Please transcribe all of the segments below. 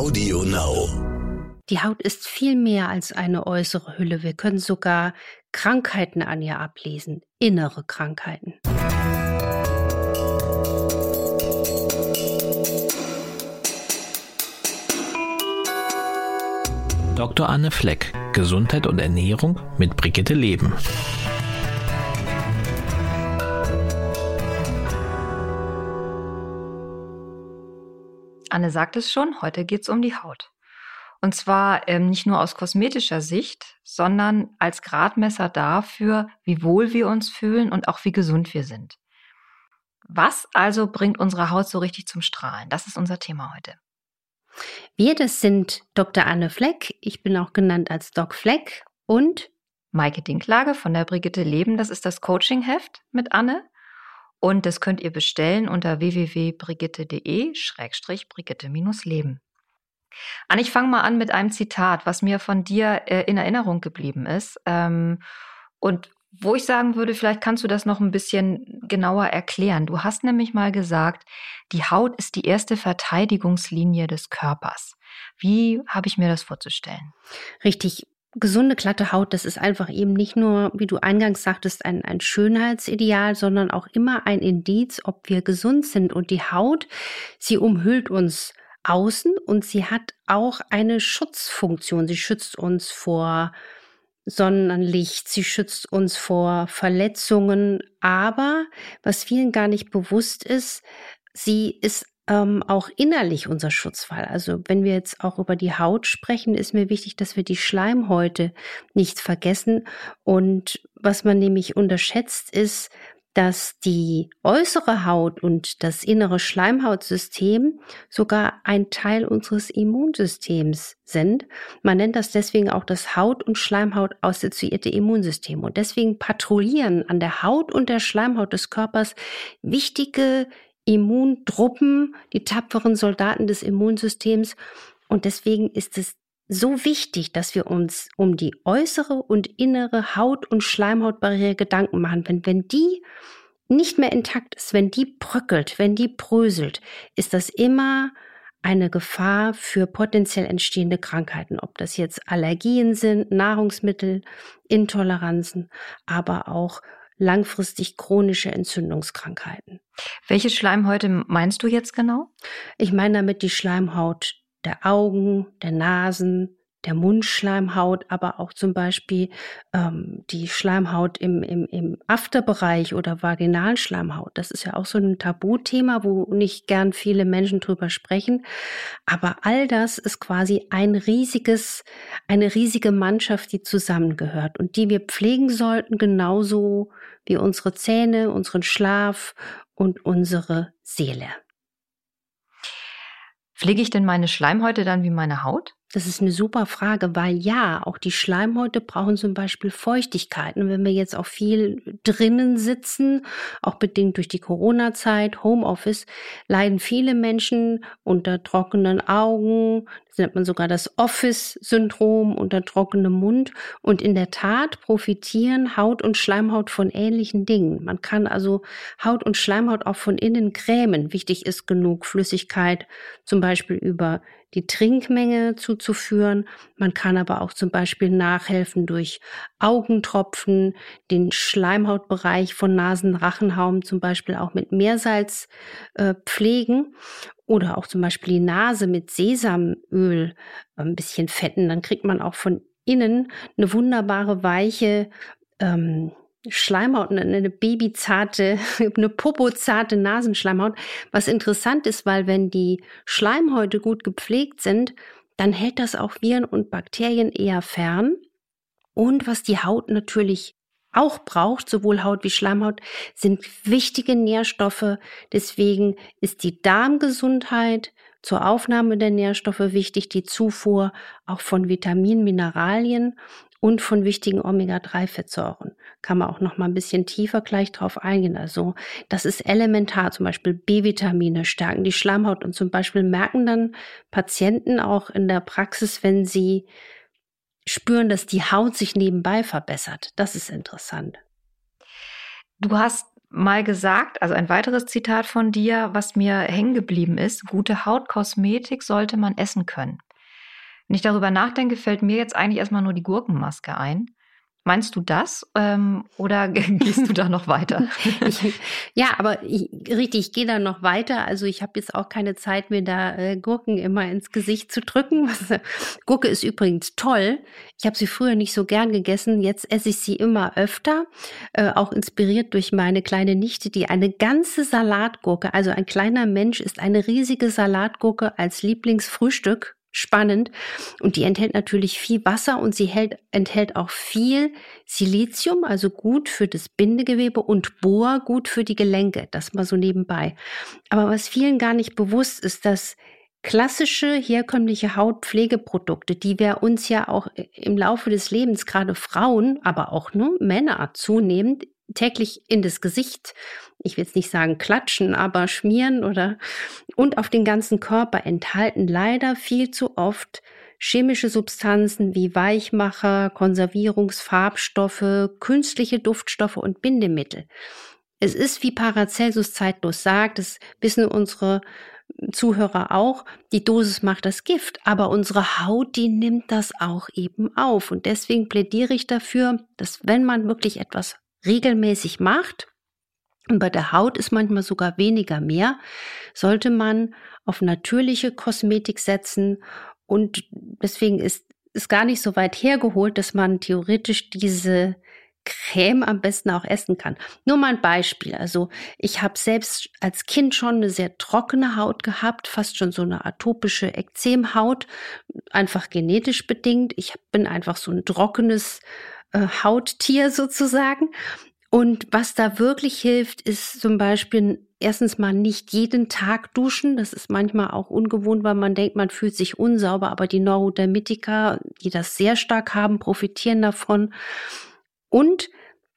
Audio Now. Die Haut ist viel mehr als eine äußere Hülle. Wir können sogar Krankheiten an ihr ablesen, innere Krankheiten. Dr. Anne Fleck, Gesundheit und Ernährung mit Brigitte Leben. Anne sagt es schon, heute geht es um die Haut. Und zwar ähm, nicht nur aus kosmetischer Sicht, sondern als Gradmesser dafür, wie wohl wir uns fühlen und auch wie gesund wir sind. Was also bringt unsere Haut so richtig zum Strahlen? Das ist unser Thema heute. Wir, das sind Dr. Anne Fleck, ich bin auch genannt als Doc Fleck und Maike Dinklage von der Brigitte Leben, das ist das Coaching-Heft mit Anne. Und das könnt ihr bestellen unter www.brigitte.de-brigitte-leben. Anne, ich fange mal an mit einem Zitat, was mir von dir äh, in Erinnerung geblieben ist. Ähm, und wo ich sagen würde, vielleicht kannst du das noch ein bisschen genauer erklären. Du hast nämlich mal gesagt, die Haut ist die erste Verteidigungslinie des Körpers. Wie habe ich mir das vorzustellen? Richtig gesunde, glatte Haut, das ist einfach eben nicht nur, wie du eingangs sagtest, ein, ein Schönheitsideal, sondern auch immer ein Indiz, ob wir gesund sind. Und die Haut, sie umhüllt uns außen und sie hat auch eine Schutzfunktion. Sie schützt uns vor Sonnenlicht, sie schützt uns vor Verletzungen. Aber was vielen gar nicht bewusst ist, sie ist ähm, auch innerlich unser Schutzfall. Also wenn wir jetzt auch über die Haut sprechen, ist mir wichtig, dass wir die Schleimhäute nicht vergessen. Und was man nämlich unterschätzt ist, dass die äußere Haut und das innere Schleimhautsystem sogar ein Teil unseres Immunsystems sind. Man nennt das deswegen auch das Haut- und Schleimhaut assoziierte Immunsystem. Und deswegen patrouillieren an der Haut und der Schleimhaut des Körpers wichtige Immuntruppen, die tapferen Soldaten des Immunsystems. Und deswegen ist es so wichtig, dass wir uns um die äußere und innere Haut- und Schleimhautbarriere Gedanken machen. Wenn, wenn die nicht mehr intakt ist, wenn die bröckelt, wenn die bröselt, ist das immer eine Gefahr für potenziell entstehende Krankheiten, ob das jetzt Allergien sind, Nahrungsmittel, Intoleranzen, aber auch langfristig chronische Entzündungskrankheiten. Welche Schleimhäute meinst du jetzt genau? Ich meine damit die Schleimhaut der Augen, der Nasen, der Mundschleimhaut, aber auch zum Beispiel ähm, die Schleimhaut im, im, im Afterbereich oder Vaginalschleimhaut. Das ist ja auch so ein Tabuthema, wo nicht gern viele Menschen drüber sprechen. Aber all das ist quasi ein riesiges, eine riesige Mannschaft, die zusammengehört und die wir pflegen sollten, genauso wie unsere Zähne, unseren Schlaf und unsere Seele. Pflege ich denn meine Schleimhäute dann wie meine Haut? Das ist eine super Frage, weil ja, auch die Schleimhäute brauchen zum Beispiel Feuchtigkeit. Und wenn wir jetzt auch viel drinnen sitzen, auch bedingt durch die Corona-Zeit, Homeoffice, leiden viele Menschen unter trockenen Augen. Das nennt man sogar das Office-Syndrom unter trockenem Mund. Und in der Tat profitieren Haut und Schleimhaut von ähnlichen Dingen. Man kann also Haut und Schleimhaut auch von innen grämen. Wichtig ist genug Flüssigkeit, zum Beispiel über die Trinkmenge zuzuführen. Man kann aber auch zum Beispiel nachhelfen durch Augentropfen, den Schleimhautbereich von Nasenrachenraum zum Beispiel auch mit Meersalz äh, pflegen oder auch zum Beispiel die Nase mit Sesamöl äh, ein bisschen fetten. Dann kriegt man auch von innen eine wunderbare weiche ähm, Schleimhaut, eine babyzarte, eine popozarte Nasenschleimhaut. Was interessant ist, weil wenn die Schleimhäute gut gepflegt sind, dann hält das auch Viren und Bakterien eher fern. Und was die Haut natürlich auch braucht, sowohl Haut wie Schleimhaut, sind wichtige Nährstoffe. Deswegen ist die Darmgesundheit zur Aufnahme der Nährstoffe wichtig, die Zufuhr auch von Vitaminen, Mineralien und von wichtigen Omega-3-Fettsäuren. Kann man auch noch mal ein bisschen tiefer gleich drauf eingehen. Also das ist elementar. Zum Beispiel B-Vitamine stärken die Schleimhaut und zum Beispiel merken dann Patienten auch in der Praxis, wenn sie spüren, dass die Haut sich nebenbei verbessert. Das ist interessant. Du hast mal gesagt, also ein weiteres Zitat von dir, was mir hängen geblieben ist, gute Hautkosmetik sollte man essen können. Wenn ich darüber nachdenke, fällt mir jetzt eigentlich erstmal nur die Gurkenmaske ein. Meinst du das ähm, oder gehst du da noch weiter? ich, ja, aber ich, richtig, ich gehe da noch weiter. Also ich habe jetzt auch keine Zeit, mir da äh, Gurken immer ins Gesicht zu drücken. Gurke ist übrigens toll. Ich habe sie früher nicht so gern gegessen. Jetzt esse ich sie immer öfter, äh, auch inspiriert durch meine kleine Nichte, die eine ganze Salatgurke, also ein kleiner Mensch ist eine riesige Salatgurke als Lieblingsfrühstück spannend. Und die enthält natürlich viel Wasser und sie hält, enthält auch viel Silizium, also gut für das Bindegewebe und Bohr gut für die Gelenke. Das mal so nebenbei. Aber was vielen gar nicht bewusst ist, dass klassische herkömmliche Hautpflegeprodukte, die wir uns ja auch im Laufe des Lebens, gerade Frauen, aber auch nur Männer zunehmend täglich in das Gesicht, ich will jetzt nicht sagen klatschen, aber schmieren oder und auf den ganzen Körper enthalten leider viel zu oft chemische Substanzen wie Weichmacher, Konservierungsfarbstoffe, künstliche Duftstoffe und Bindemittel. Es ist, wie Paracelsus zeitlos sagt, das wissen unsere Zuhörer auch, die Dosis macht das Gift, aber unsere Haut, die nimmt das auch eben auf. Und deswegen plädiere ich dafür, dass wenn man wirklich etwas regelmäßig macht, und bei der Haut ist manchmal sogar weniger mehr, sollte man auf natürliche Kosmetik setzen. Und deswegen ist es gar nicht so weit hergeholt, dass man theoretisch diese Creme am besten auch essen kann. Nur mal ein Beispiel. Also ich habe selbst als Kind schon eine sehr trockene Haut gehabt, fast schon so eine atopische Ekzemhaut, einfach genetisch bedingt. Ich bin einfach so ein trockenes äh, Hauttier sozusagen. Und was da wirklich hilft, ist zum Beispiel erstens mal nicht jeden Tag duschen. Das ist manchmal auch ungewohnt, weil man denkt, man fühlt sich unsauber, aber die Neurodermitiker, die das sehr stark haben, profitieren davon. Und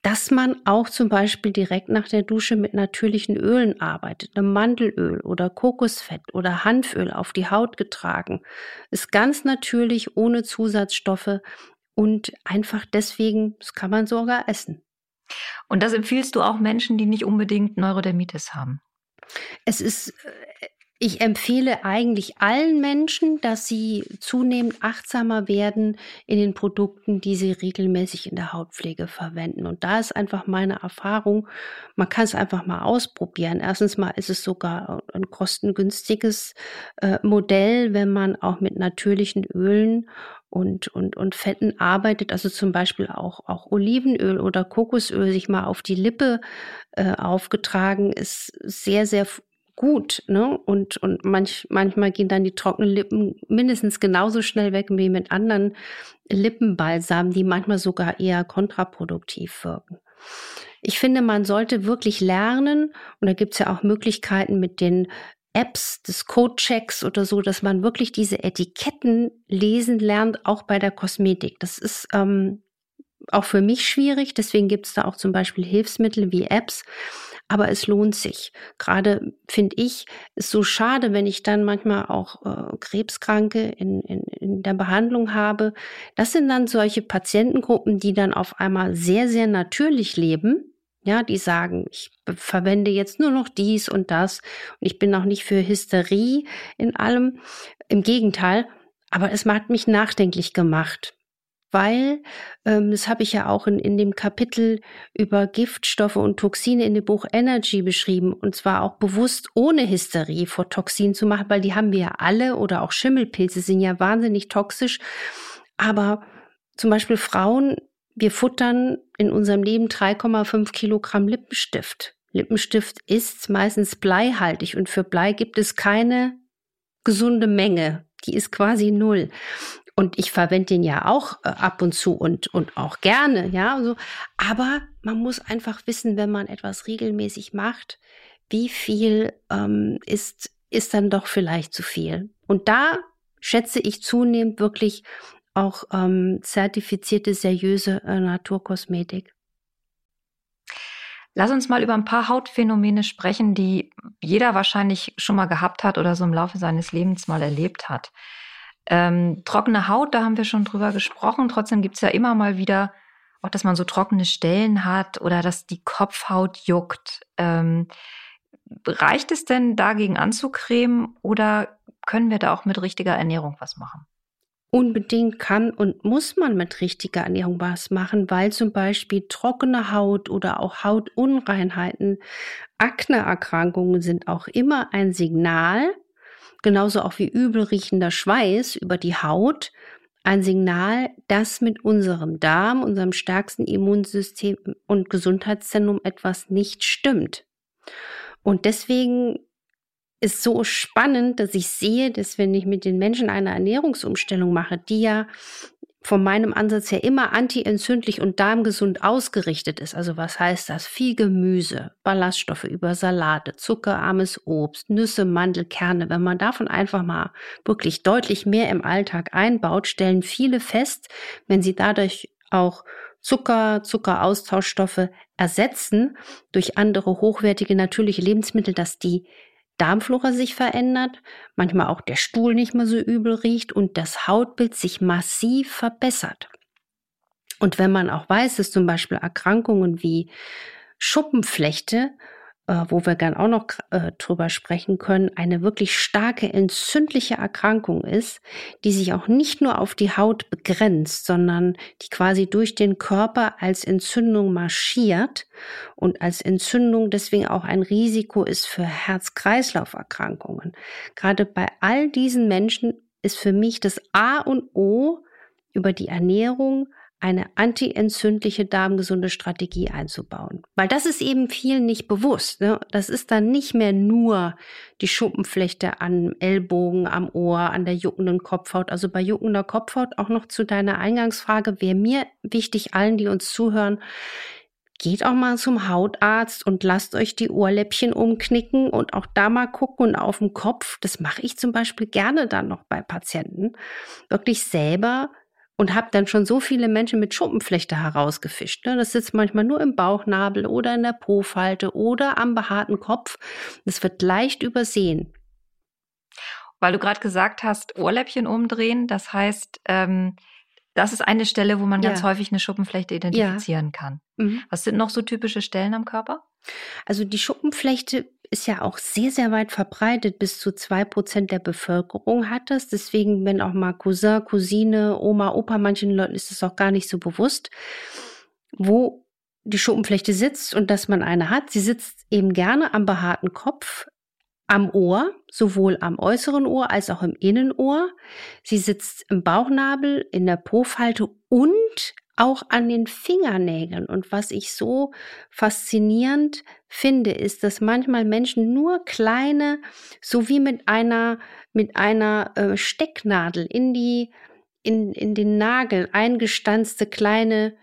dass man auch zum Beispiel direkt nach der Dusche mit natürlichen Ölen arbeitet, einem Mandelöl oder Kokosfett oder Hanföl auf die Haut getragen, ist ganz natürlich ohne Zusatzstoffe und einfach deswegen, das kann man sogar essen. Und das empfiehlst du auch Menschen, die nicht unbedingt Neurodermitis haben? Es ist, äh, ich empfehle eigentlich allen Menschen, dass sie zunehmend achtsamer werden in den Produkten, die sie regelmäßig in der Hautpflege verwenden. Und da ist einfach meine Erfahrung, man kann es einfach mal ausprobieren. Erstens mal ist es sogar ein kostengünstiges äh, Modell, wenn man auch mit natürlichen Ölen und, und, und Fetten arbeitet, also zum Beispiel auch, auch Olivenöl oder Kokosöl sich mal auf die Lippe äh, aufgetragen, ist sehr, sehr gut. Ne? Und, und manch, manchmal gehen dann die trockenen Lippen mindestens genauso schnell weg wie mit anderen Lippenbalsamen, die manchmal sogar eher kontraproduktiv wirken. Ich finde, man sollte wirklich lernen, und da gibt es ja auch Möglichkeiten mit den Apps des Codechecks oder so, dass man wirklich diese Etiketten lesen lernt, auch bei der Kosmetik. Das ist ähm, auch für mich schwierig, deswegen gibt es da auch zum Beispiel Hilfsmittel wie Apps, aber es lohnt sich. Gerade finde ich, ist so schade, wenn ich dann manchmal auch äh, Krebskranke in, in, in der Behandlung habe. Das sind dann solche Patientengruppen, die dann auf einmal sehr, sehr natürlich leben ja, die sagen, ich verwende jetzt nur noch dies und das und ich bin auch nicht für Hysterie in allem. Im Gegenteil, aber es hat mich nachdenklich gemacht, weil, ähm, das habe ich ja auch in, in dem Kapitel über Giftstoffe und Toxine in dem Buch Energy beschrieben und zwar auch bewusst ohne Hysterie vor Toxinen zu machen, weil die haben wir ja alle oder auch Schimmelpilze sind ja wahnsinnig toxisch. Aber zum Beispiel Frauen wir futtern in unserem Leben 3,5 Kilogramm Lippenstift. Lippenstift ist meistens bleihaltig und für Blei gibt es keine gesunde Menge. Die ist quasi null. Und ich verwende den ja auch äh, ab und zu und, und auch gerne, ja, so. Aber man muss einfach wissen, wenn man etwas regelmäßig macht, wie viel ähm, ist, ist dann doch vielleicht zu viel. Und da schätze ich zunehmend wirklich auch ähm, zertifizierte, seriöse äh, Naturkosmetik. Lass uns mal über ein paar Hautphänomene sprechen, die jeder wahrscheinlich schon mal gehabt hat oder so im Laufe seines Lebens mal erlebt hat. Ähm, trockene Haut, da haben wir schon drüber gesprochen. Trotzdem gibt es ja immer mal wieder, auch dass man so trockene Stellen hat oder dass die Kopfhaut juckt. Ähm, reicht es denn, dagegen anzucremen oder können wir da auch mit richtiger Ernährung was machen? Unbedingt kann und muss man mit richtiger Ernährung was machen, weil zum Beispiel trockene Haut oder auch Hautunreinheiten, Akneerkrankungen sind auch immer ein Signal, genauso auch wie übelriechender Schweiß über die Haut, ein Signal, dass mit unserem Darm, unserem stärksten Immunsystem und Gesundheitszentrum etwas nicht stimmt. Und deswegen ist so spannend, dass ich sehe, dass wenn ich mit den Menschen eine Ernährungsumstellung mache, die ja von meinem Ansatz her immer antientzündlich und darmgesund ausgerichtet ist. Also was heißt das? Viel Gemüse, Ballaststoffe über Salate, zuckerarmes Obst, Nüsse, Mandelkerne. Wenn man davon einfach mal wirklich deutlich mehr im Alltag einbaut, stellen viele fest, wenn sie dadurch auch Zucker, Zuckeraustauschstoffe ersetzen durch andere hochwertige natürliche Lebensmittel, dass die Darmflora sich verändert, manchmal auch der Stuhl nicht mehr so übel riecht und das Hautbild sich massiv verbessert. Und wenn man auch weiß, dass zum Beispiel Erkrankungen wie Schuppenflechte wo wir gern auch noch äh, drüber sprechen können, eine wirklich starke entzündliche Erkrankung ist, die sich auch nicht nur auf die Haut begrenzt, sondern die quasi durch den Körper als Entzündung marschiert und als Entzündung deswegen auch ein Risiko ist für Herz-Kreislauf-Erkrankungen. Gerade bei all diesen Menschen ist für mich das A und O über die Ernährung eine antientzündliche darmgesunde Strategie einzubauen. Weil das ist eben vielen nicht bewusst. Ne? Das ist dann nicht mehr nur die Schuppenflechte am Ellbogen, am Ohr, an der juckenden Kopfhaut. Also bei juckender Kopfhaut auch noch zu deiner Eingangsfrage, wäre mir wichtig, allen, die uns zuhören, geht auch mal zum Hautarzt und lasst euch die Ohrläppchen umknicken und auch da mal gucken und auf dem Kopf. Das mache ich zum Beispiel gerne dann noch bei Patienten. Wirklich selber und habe dann schon so viele Menschen mit Schuppenflechte herausgefischt. Ne? Das sitzt manchmal nur im Bauchnabel oder in der Po-Falte oder am behaarten Kopf. Das wird leicht übersehen. Weil du gerade gesagt hast, Ohrläppchen umdrehen, das heißt, ähm, das ist eine Stelle, wo man ganz ja. häufig eine Schuppenflechte identifizieren ja. kann. Mhm. Was sind noch so typische Stellen am Körper? Also die Schuppenflechte ist ja auch sehr, sehr weit verbreitet. Bis zu zwei Prozent der Bevölkerung hat das. Deswegen, wenn auch mal Cousin, Cousine, Oma, Opa, manchen Leuten ist es auch gar nicht so bewusst, wo die Schuppenflechte sitzt und dass man eine hat. Sie sitzt eben gerne am behaarten Kopf, am Ohr, sowohl am äußeren Ohr als auch im Innenohr. Sie sitzt im Bauchnabel, in der Po-Falte und auch an den Fingernägeln. Und was ich so faszinierend finde, ist, dass manchmal Menschen nur kleine, so wie mit einer, mit einer äh, Stecknadel in die, in, in den Nagel eingestanzte kleine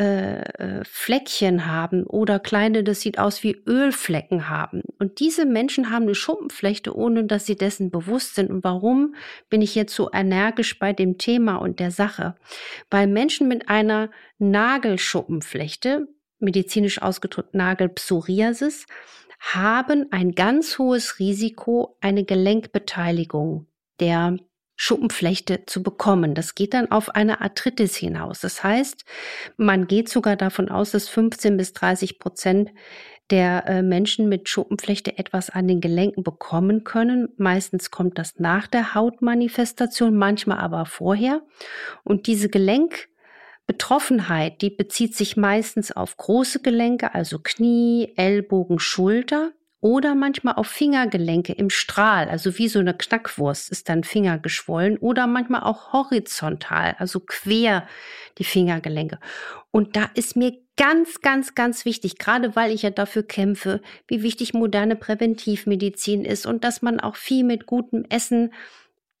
äh, äh, Fleckchen haben oder kleine, das sieht aus wie Ölflecken haben. Und diese Menschen haben eine Schuppenflechte, ohne dass sie dessen bewusst sind. Und warum bin ich jetzt so energisch bei dem Thema und der Sache? Weil Menschen mit einer Nagelschuppenflechte, medizinisch ausgedrückt Nagelpsoriasis, haben ein ganz hohes Risiko, eine Gelenkbeteiligung der Schuppenflechte zu bekommen. Das geht dann auf eine Arthritis hinaus. Das heißt, man geht sogar davon aus, dass 15 bis 30 Prozent der äh, Menschen mit Schuppenflechte etwas an den Gelenken bekommen können. Meistens kommt das nach der Hautmanifestation, manchmal aber vorher. Und diese Gelenkbetroffenheit, die bezieht sich meistens auf große Gelenke, also Knie, Ellbogen, Schulter oder manchmal auf Fingergelenke im Strahl, also wie so eine Knackwurst ist dann Finger geschwollen oder manchmal auch horizontal, also quer die Fingergelenke. Und da ist mir ganz, ganz, ganz wichtig, gerade weil ich ja dafür kämpfe, wie wichtig moderne Präventivmedizin ist und dass man auch viel mit gutem Essen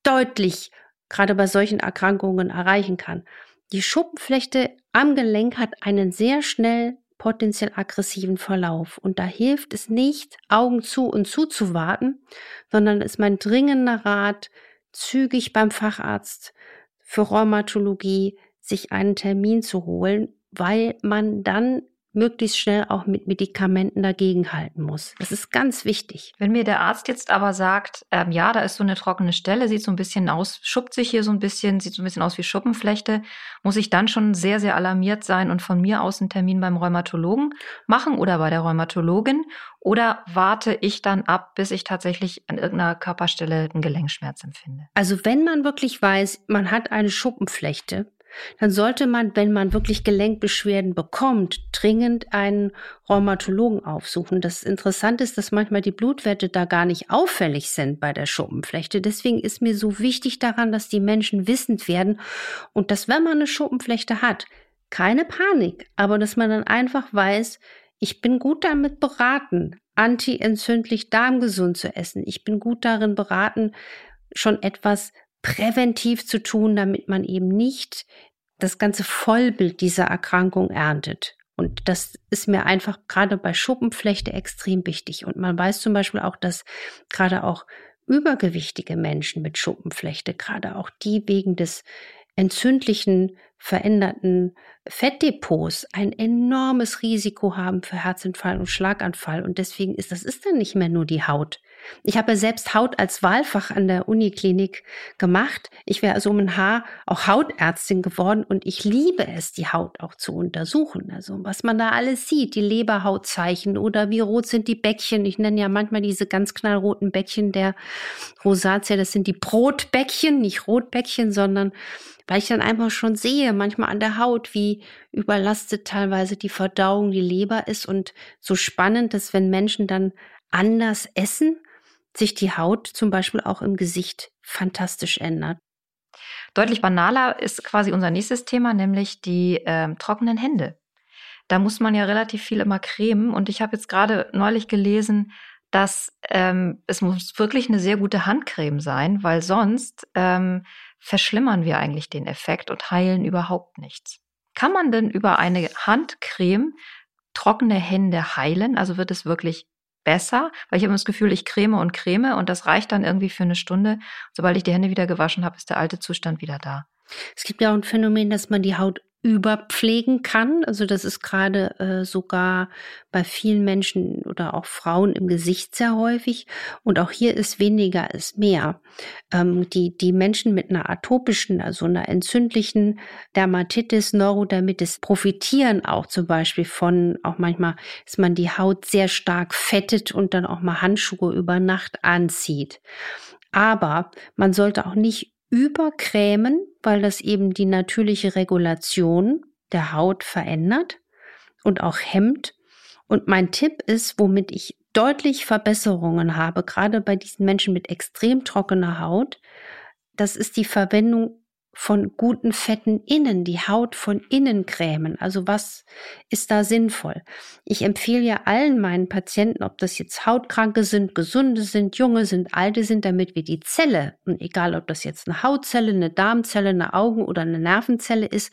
deutlich gerade bei solchen Erkrankungen erreichen kann. Die Schuppenflechte am Gelenk hat einen sehr schnell potenziell aggressiven Verlauf. Und da hilft es nicht, Augen zu und zu zu warten, sondern ist mein dringender Rat, zügig beim Facharzt für Rheumatologie sich einen Termin zu holen, weil man dann möglichst schnell auch mit Medikamenten dagegenhalten muss. Das ist ganz wichtig. Wenn mir der Arzt jetzt aber sagt, ähm, ja, da ist so eine trockene Stelle, sieht so ein bisschen aus, schuppt sich hier so ein bisschen, sieht so ein bisschen aus wie Schuppenflechte, muss ich dann schon sehr, sehr alarmiert sein und von mir aus einen Termin beim Rheumatologen machen oder bei der Rheumatologin? Oder warte ich dann ab, bis ich tatsächlich an irgendeiner Körperstelle einen Gelenkschmerz empfinde? Also wenn man wirklich weiß, man hat eine Schuppenflechte, dann sollte man, wenn man wirklich Gelenkbeschwerden bekommt, dringend einen Rheumatologen aufsuchen. Das Interessante ist, dass manchmal die Blutwerte da gar nicht auffällig sind bei der Schuppenflechte. Deswegen ist mir so wichtig daran, dass die Menschen wissend werden und dass, wenn man eine Schuppenflechte hat, keine Panik, aber dass man dann einfach weiß, ich bin gut damit beraten, antientzündlich darmgesund zu essen. Ich bin gut darin beraten, schon etwas präventiv zu tun, damit man eben nicht das ganze Vollbild dieser Erkrankung erntet. Und das ist mir einfach gerade bei Schuppenflechte extrem wichtig. Und man weiß zum Beispiel auch, dass gerade auch übergewichtige Menschen mit Schuppenflechte, gerade auch die wegen des entzündlichen, veränderten Fettdepots ein enormes Risiko haben für Herzinfarkt und Schlaganfall. Und deswegen ist das ist dann nicht mehr nur die Haut. Ich habe selbst Haut als Wahlfach an der Uniklinik gemacht. Ich wäre also um ein Haar auch Hautärztin geworden und ich liebe es, die Haut auch zu untersuchen. Also was man da alles sieht, die Leberhautzeichen oder wie rot sind die Bäckchen. Ich nenne ja manchmal diese ganz knallroten Bäckchen der Rosatia. Das sind die Brotbäckchen, nicht Rotbäckchen, sondern weil ich dann einfach schon sehe, manchmal an der Haut, wie überlastet teilweise die Verdauung, die Leber ist und so spannend, dass wenn Menschen dann anders essen, sich die Haut zum Beispiel auch im Gesicht fantastisch ändert. Deutlich banaler ist quasi unser nächstes Thema, nämlich die äh, trockenen Hände. Da muss man ja relativ viel immer cremen. Und ich habe jetzt gerade neulich gelesen, dass ähm, es muss wirklich eine sehr gute Handcreme sein, weil sonst ähm, verschlimmern wir eigentlich den Effekt und heilen überhaupt nichts. Kann man denn über eine Handcreme trockene Hände heilen? Also wird es wirklich besser, weil ich habe das Gefühl, ich creme und creme und das reicht dann irgendwie für eine Stunde. Sobald ich die Hände wieder gewaschen habe, ist der alte Zustand wieder da. Es gibt ja auch ein Phänomen, dass man die Haut überpflegen kann. Also das ist gerade äh, sogar bei vielen Menschen oder auch Frauen im Gesicht sehr häufig. Und auch hier ist weniger ist mehr. Ähm, die, die Menschen mit einer atopischen, also einer entzündlichen Dermatitis, Neurodermitis profitieren auch zum Beispiel von, auch manchmal, dass man die Haut sehr stark fettet und dann auch mal Handschuhe über Nacht anzieht. Aber man sollte auch nicht übercremen, weil das eben die natürliche Regulation der Haut verändert und auch hemmt. Und mein Tipp ist, womit ich deutlich Verbesserungen habe, gerade bei diesen Menschen mit extrem trockener Haut, das ist die Verwendung von guten Fetten innen, die Haut von innen cremen. Also was ist da sinnvoll? Ich empfehle ja allen meinen Patienten, ob das jetzt Hautkranke sind, Gesunde sind, Junge sind, Alte sind, damit wir die Zelle, und egal ob das jetzt eine Hautzelle, eine Darmzelle, eine Augen- oder eine Nervenzelle ist,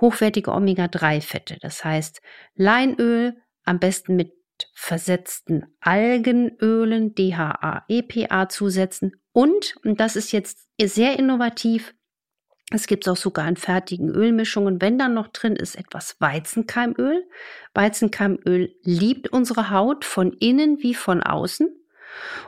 hochwertige Omega-3-Fette. Das heißt Leinöl, am besten mit versetzten Algenölen, DHA, EPA zusetzen und, und das ist jetzt sehr innovativ, es gibt auch sogar in fertigen Ölmischungen. Wenn dann noch drin ist etwas Weizenkeimöl. Weizenkeimöl liebt unsere Haut von innen wie von außen.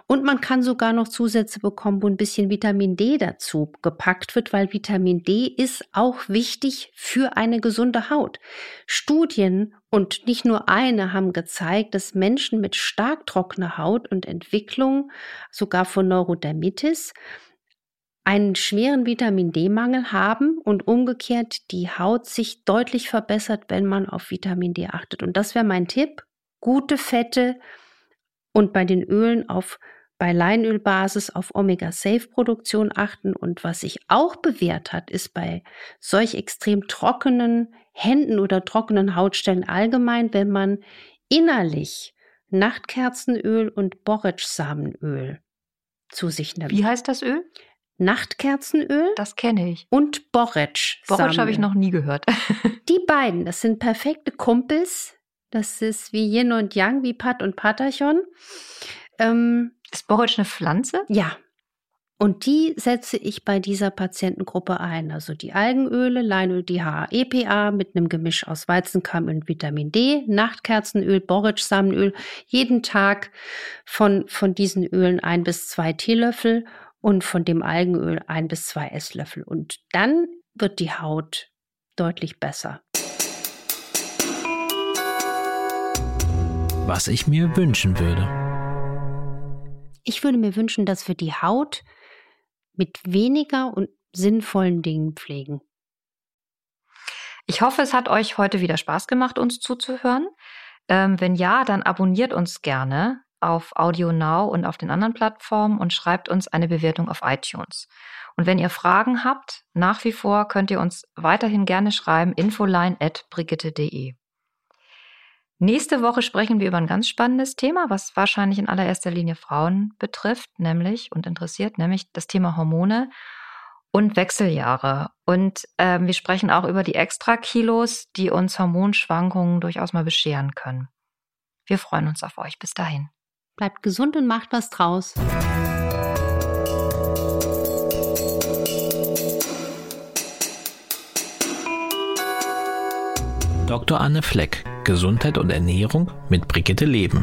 Und man kann sogar noch Zusätze bekommen, wo ein bisschen Vitamin D dazu gepackt wird, weil Vitamin D ist auch wichtig für eine gesunde Haut. Studien und nicht nur eine haben gezeigt, dass Menschen mit stark trockener Haut und Entwicklung sogar von Neurodermitis einen schweren Vitamin D-Mangel haben und umgekehrt die Haut sich deutlich verbessert, wenn man auf Vitamin D achtet. Und das wäre mein Tipp. Gute Fette und bei den Ölen auf bei Leinölbasis auf Omega-Safe-Produktion achten. Und was sich auch bewährt hat, ist bei solch extrem trockenen Händen oder trockenen Hautstellen allgemein, wenn man innerlich Nachtkerzenöl und Borretsch-Samenöl zu sich nimmt. Wie heißt das Öl? Nachtkerzenöl. Das kenne ich. Und Borretsch. Borretsch habe ich noch nie gehört. Die beiden, das sind perfekte Kumpels. Das ist wie Yin und Yang, wie Pat und Patachon. Ähm, ist Borretsch eine Pflanze? Ja. Und die setze ich bei dieser Patientengruppe ein. Also die Algenöle, Leinöl, DHA, EPA mit einem Gemisch aus Weizenkeim und Vitamin D, Nachtkerzenöl, Borretsch-Samenöl, jeden Tag von, von diesen Ölen ein bis zwei Teelöffel und von dem Algenöl ein bis zwei Esslöffel. Und dann wird die Haut deutlich besser. Was ich mir wünschen würde. Ich würde mir wünschen, dass wir die Haut mit weniger und sinnvollen Dingen pflegen. Ich hoffe, es hat euch heute wieder Spaß gemacht, uns zuzuhören. Ähm, wenn ja, dann abonniert uns gerne auf Audio Now und auf den anderen Plattformen und schreibt uns eine Bewertung auf iTunes. Und wenn ihr Fragen habt, nach wie vor könnt ihr uns weiterhin gerne schreiben infoline@brigitte.de. Nächste Woche sprechen wir über ein ganz spannendes Thema, was wahrscheinlich in allererster Linie Frauen betrifft, nämlich und interessiert, nämlich das Thema Hormone und Wechseljahre. Und äh, wir sprechen auch über die Extrakilos, die uns Hormonschwankungen durchaus mal bescheren können. Wir freuen uns auf euch. Bis dahin. Bleibt gesund und macht was draus. Dr. Anne Fleck, Gesundheit und Ernährung mit Brigitte Leben.